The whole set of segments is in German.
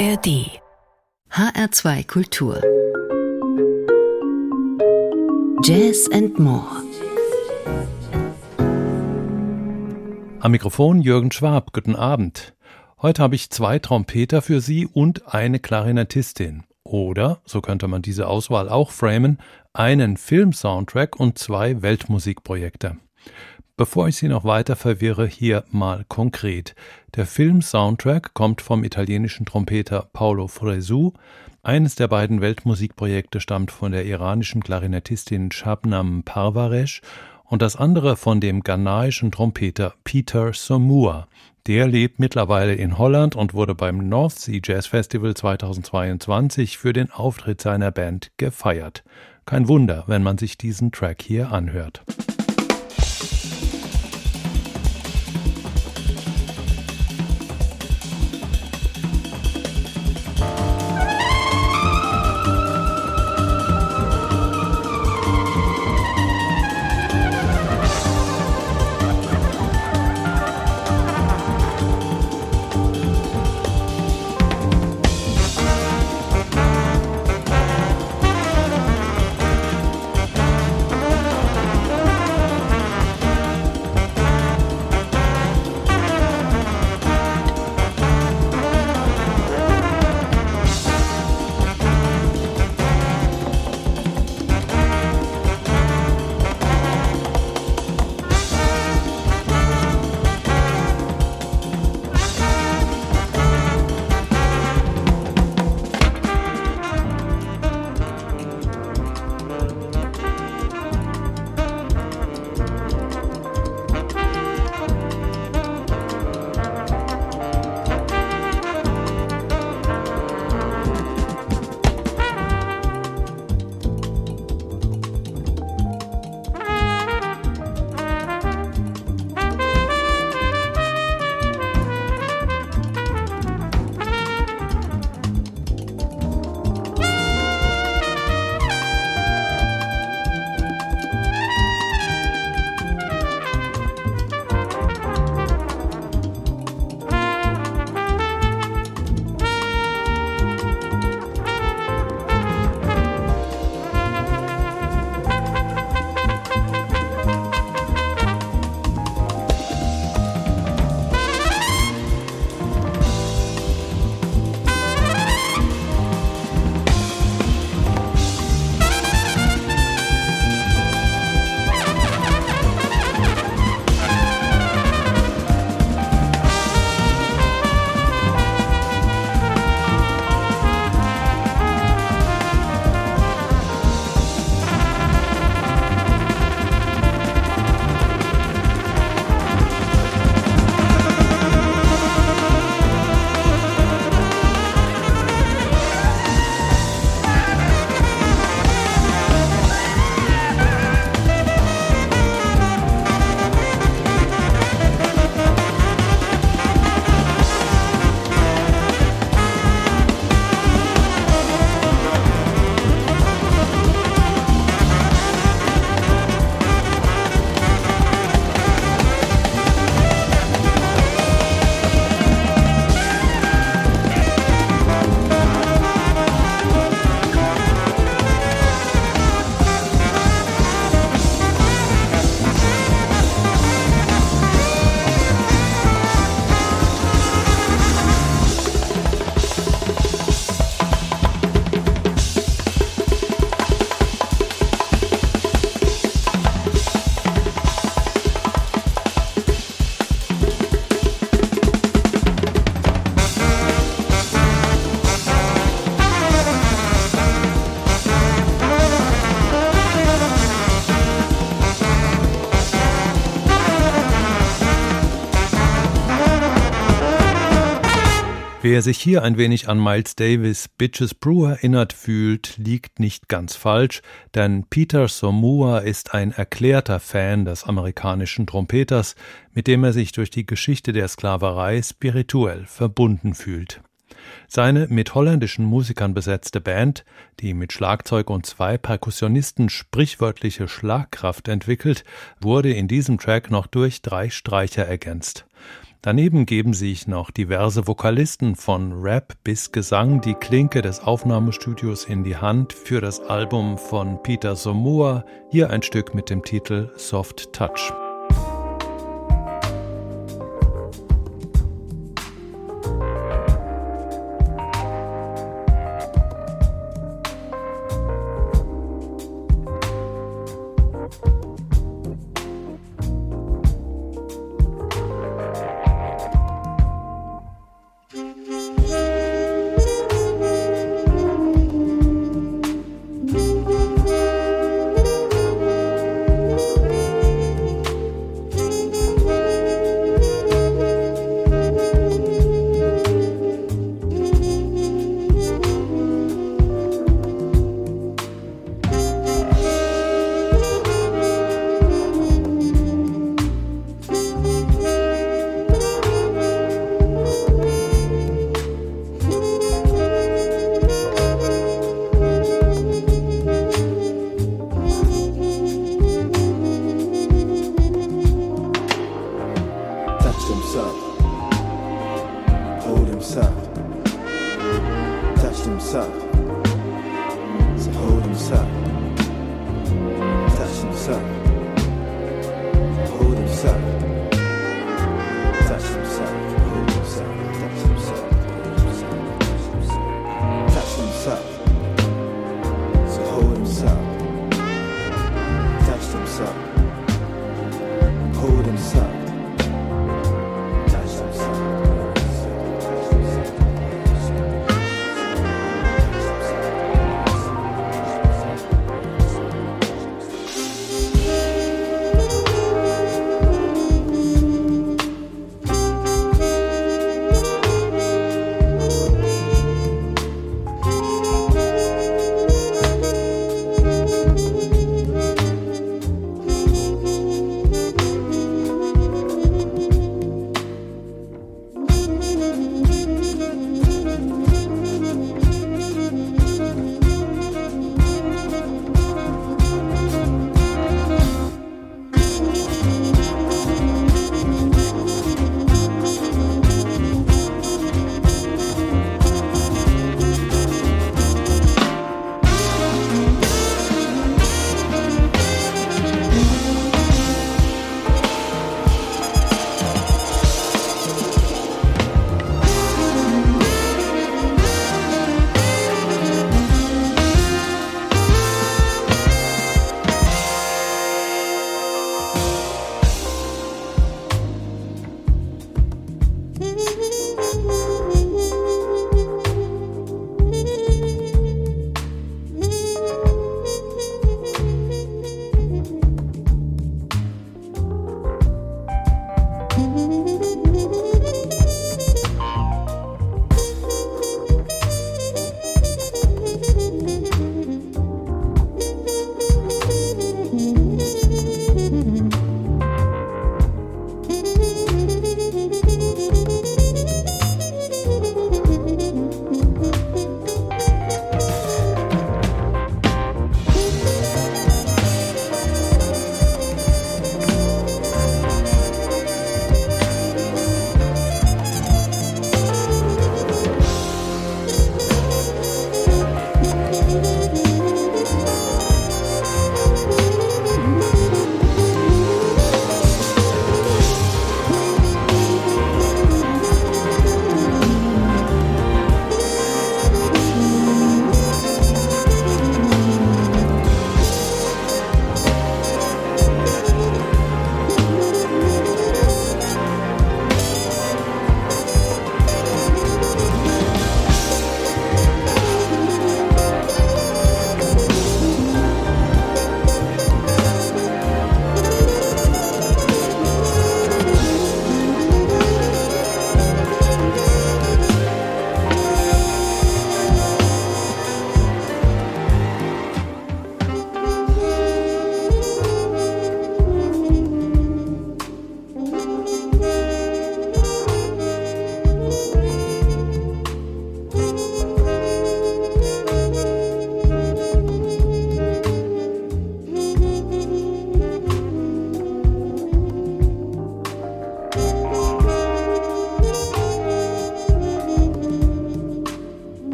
ARD HR2 Kultur Jazz and More Am Mikrofon Jürgen Schwab, guten Abend. Heute habe ich zwei Trompeter für Sie und eine Klarinettistin. Oder, so könnte man diese Auswahl auch framen, einen Filmsoundtrack und zwei Weltmusikprojekte. Bevor ich Sie noch weiter verwirre, hier mal konkret. Der Film-Soundtrack kommt vom italienischen Trompeter Paolo Fresu. Eines der beiden Weltmusikprojekte stammt von der iranischen Klarinettistin Shabnam Parvaresh und das andere von dem ghanaischen Trompeter Peter Somua. Der lebt mittlerweile in Holland und wurde beim North Sea Jazz Festival 2022 für den Auftritt seiner Band gefeiert. Kein Wunder, wenn man sich diesen Track hier anhört. Wer sich hier ein wenig an Miles Davis Bitches Brew erinnert fühlt, liegt nicht ganz falsch, denn Peter Somua ist ein erklärter Fan des amerikanischen Trompeters, mit dem er sich durch die Geschichte der Sklaverei spirituell verbunden fühlt. Seine mit holländischen Musikern besetzte Band, die mit Schlagzeug und zwei Perkussionisten sprichwörtliche Schlagkraft entwickelt, wurde in diesem Track noch durch drei Streicher ergänzt. Daneben geben sich noch diverse Vokalisten von Rap bis Gesang die Klinke des Aufnahmestudios in die Hand für das Album von Peter Somoa, hier ein Stück mit dem Titel Soft Touch.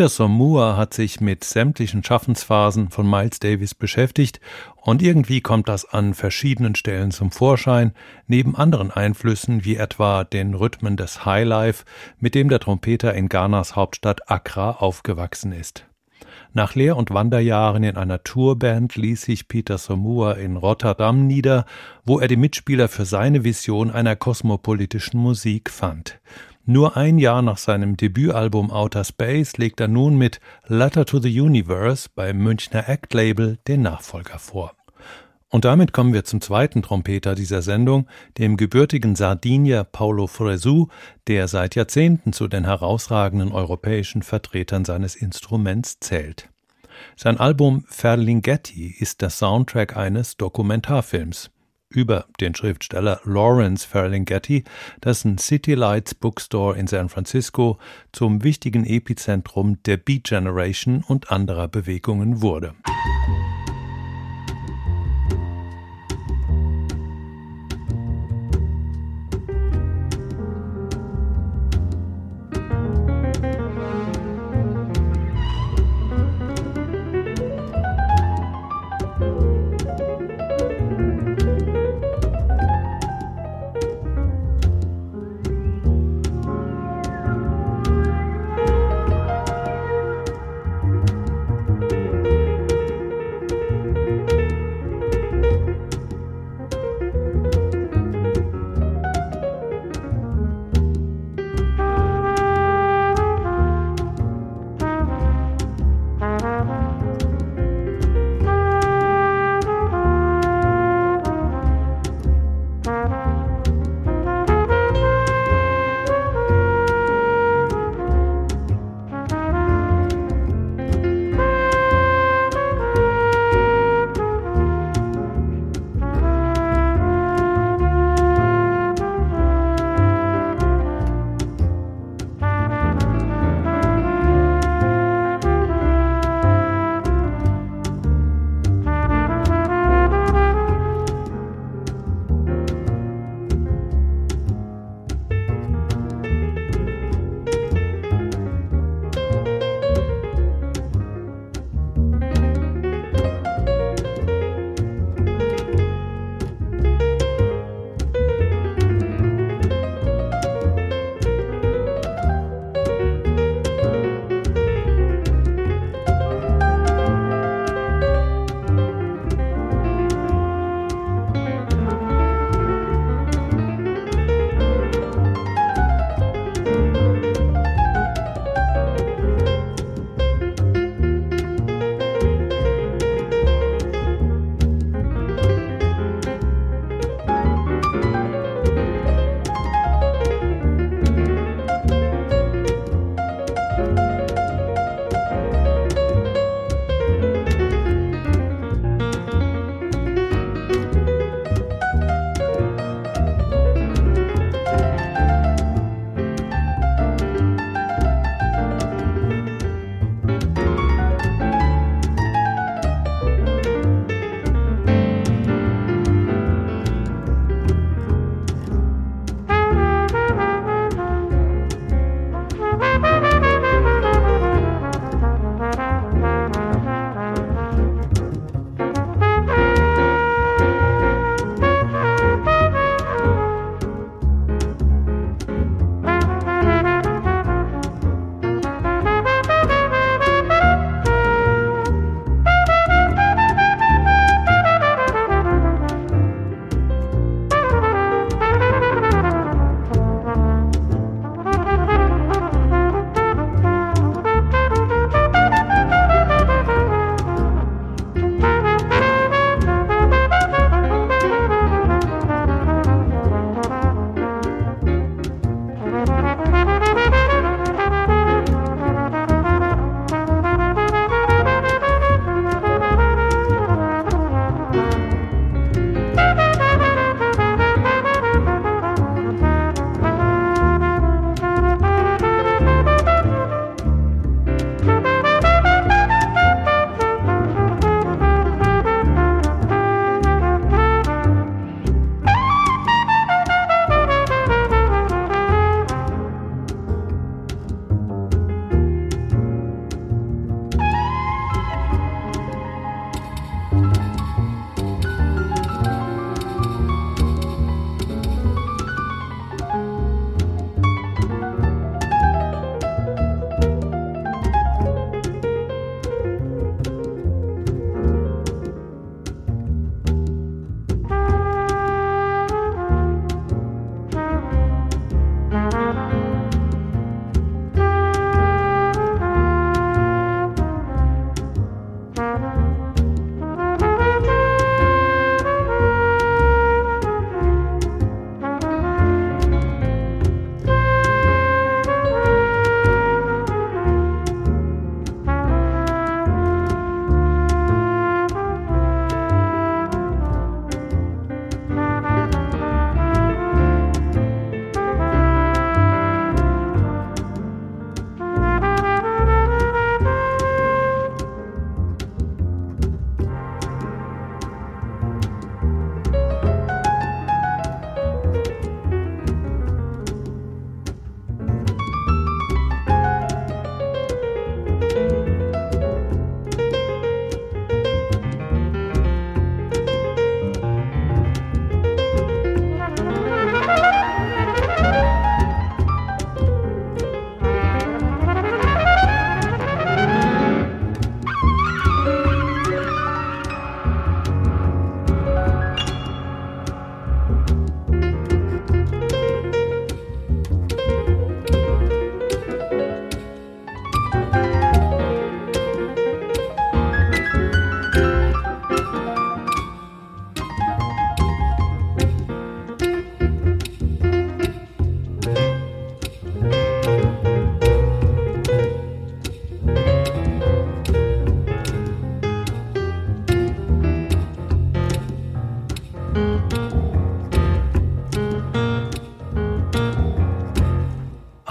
Peter Sommoor hat sich mit sämtlichen Schaffensphasen von Miles Davis beschäftigt und irgendwie kommt das an verschiedenen Stellen zum Vorschein, neben anderen Einflüssen wie etwa den Rhythmen des Highlife, mit dem der Trompeter in Ghanas Hauptstadt Accra aufgewachsen ist. Nach Lehr- und Wanderjahren in einer Tourband ließ sich Peter Sommoor in Rotterdam nieder, wo er die Mitspieler für seine Vision einer kosmopolitischen Musik fand. Nur ein Jahr nach seinem Debütalbum Outer Space legt er nun mit Letter to the Universe beim Münchner Act Label den Nachfolger vor. Und damit kommen wir zum zweiten Trompeter dieser Sendung, dem gebürtigen Sardinier Paulo Fresu, der seit Jahrzehnten zu den herausragenden europäischen Vertretern seines Instruments zählt. Sein Album Ferlinghetti ist der Soundtrack eines Dokumentarfilms über den Schriftsteller Lawrence Ferlinghetti, dessen City Lights Bookstore in San Francisco zum wichtigen Epizentrum der Beat Generation und anderer Bewegungen wurde.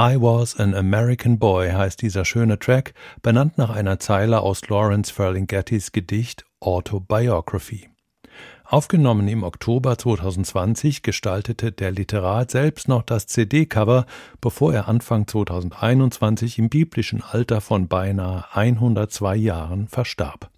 I Was an American Boy heißt dieser schöne Track, benannt nach einer Zeile aus Lawrence Ferlinghettis Gedicht Autobiography. Aufgenommen im Oktober 2020 gestaltete der Literat selbst noch das CD-Cover, bevor er Anfang 2021 im biblischen Alter von beinahe 102 Jahren verstarb.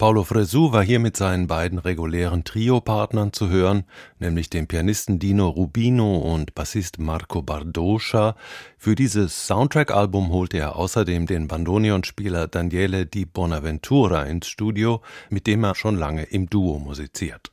Paulo Fresu war hier mit seinen beiden regulären Trio-Partnern zu hören, nämlich dem Pianisten Dino Rubino und Bassist Marco Bardoscia. Für dieses Soundtrack-Album holte er außerdem den Bandoneonspieler Daniele Di Bonaventura ins Studio, mit dem er schon lange im Duo musiziert.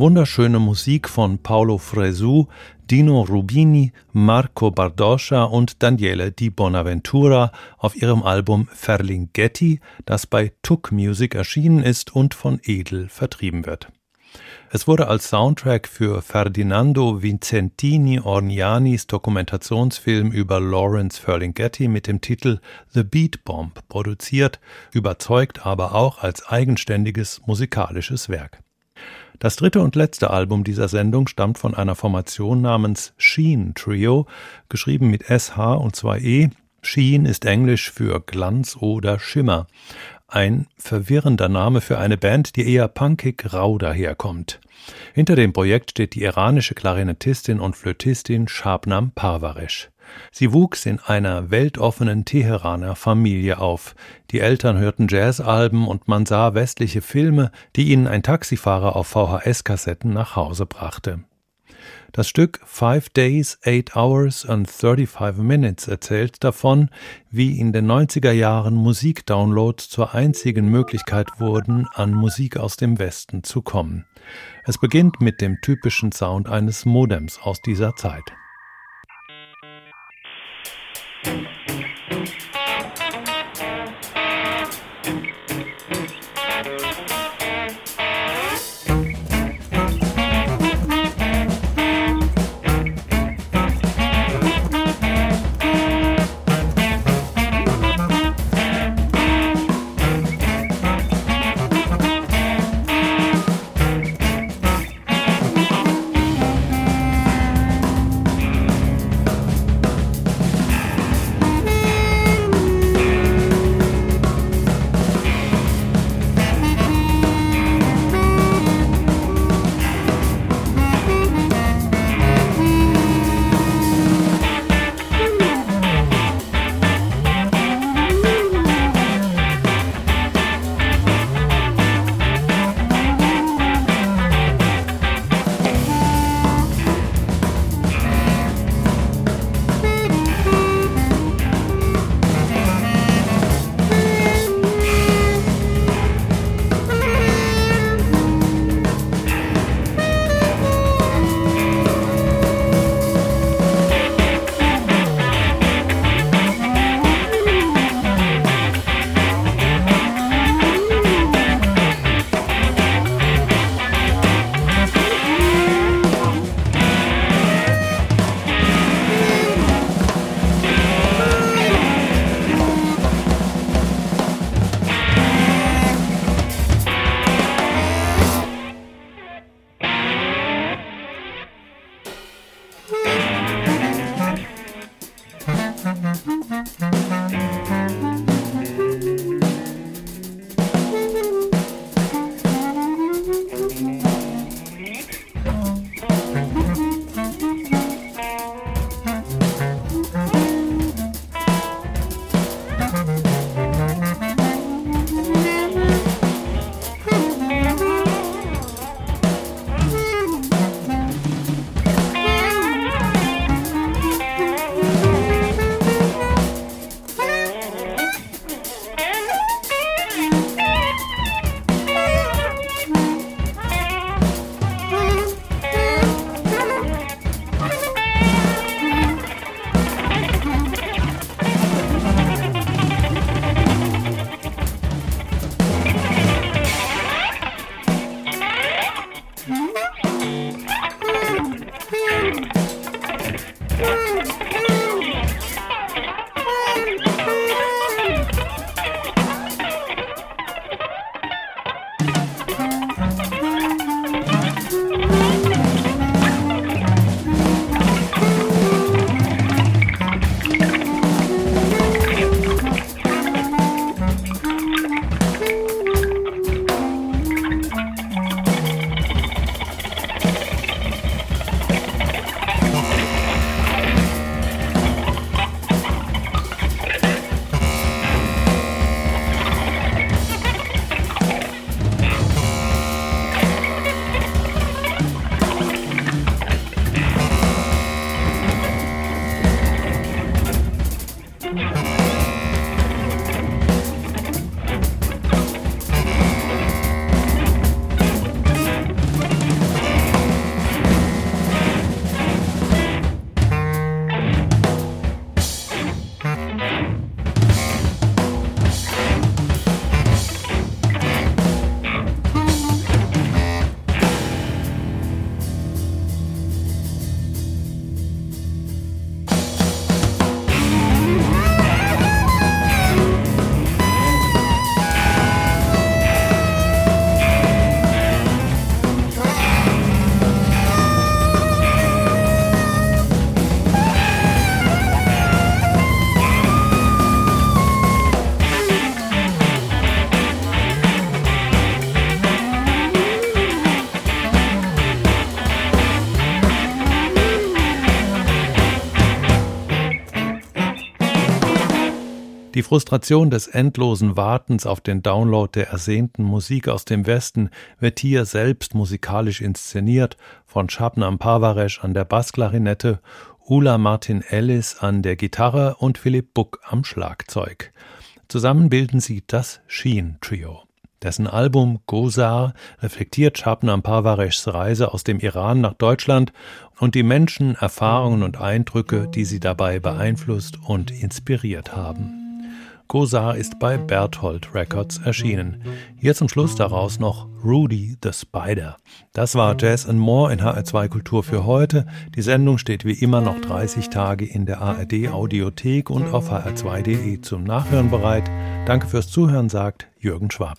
Wunderschöne Musik von Paolo Fresu, Dino Rubini, Marco Bardoscia und Daniele Di Bonaventura auf ihrem Album Ferlinghetti, das bei Tuk Music erschienen ist und von Edel vertrieben wird. Es wurde als Soundtrack für Ferdinando Vincentini Ornianis Dokumentationsfilm über Lawrence Ferlinghetti mit dem Titel The Beat Bomb produziert, überzeugt aber auch als eigenständiges musikalisches Werk. Das dritte und letzte Album dieser Sendung stammt von einer Formation namens Sheen Trio, geschrieben mit SH und zwei E. Sheen ist Englisch für Glanz oder Schimmer. Ein verwirrender Name für eine Band, die eher punkig rau daherkommt. Hinter dem Projekt steht die iranische Klarinettistin und Flötistin Shabnam Parvaresh. Sie wuchs in einer weltoffenen Teheraner Familie auf. Die Eltern hörten Jazzalben und man sah westliche Filme, die ihnen ein Taxifahrer auf VHS-Kassetten nach Hause brachte. Das Stück Five Days, Eight Hours and 35 Minutes erzählt davon, wie in den 90er Jahren Musikdownloads zur einzigen Möglichkeit wurden, an Musik aus dem Westen zu kommen. Es beginnt mit dem typischen Sound eines Modems aus dieser Zeit. Thank you. Die Frustration des endlosen Wartens auf den Download der ersehnten Musik aus dem Westen wird hier selbst musikalisch inszeniert von Shabnam Parvaresh an der Bassklarinette, Ula Martin Ellis an der Gitarre und Philipp Buck am Schlagzeug. Zusammen bilden sie das Sheen Trio. Dessen Album Gozar reflektiert Shabnam Parvareshs Reise aus dem Iran nach Deutschland und die Menschen, Erfahrungen und Eindrücke, die sie dabei beeinflusst und inspiriert haben. Gozar ist bei Berthold Records erschienen. Hier zum Schluss daraus noch Rudy the Spider. Das war Jazz and More in HR2 Kultur für heute. Die Sendung steht wie immer noch 30 Tage in der ARD Audiothek und auf hr2.de zum Nachhören bereit. Danke fürs Zuhören, sagt Jürgen Schwab.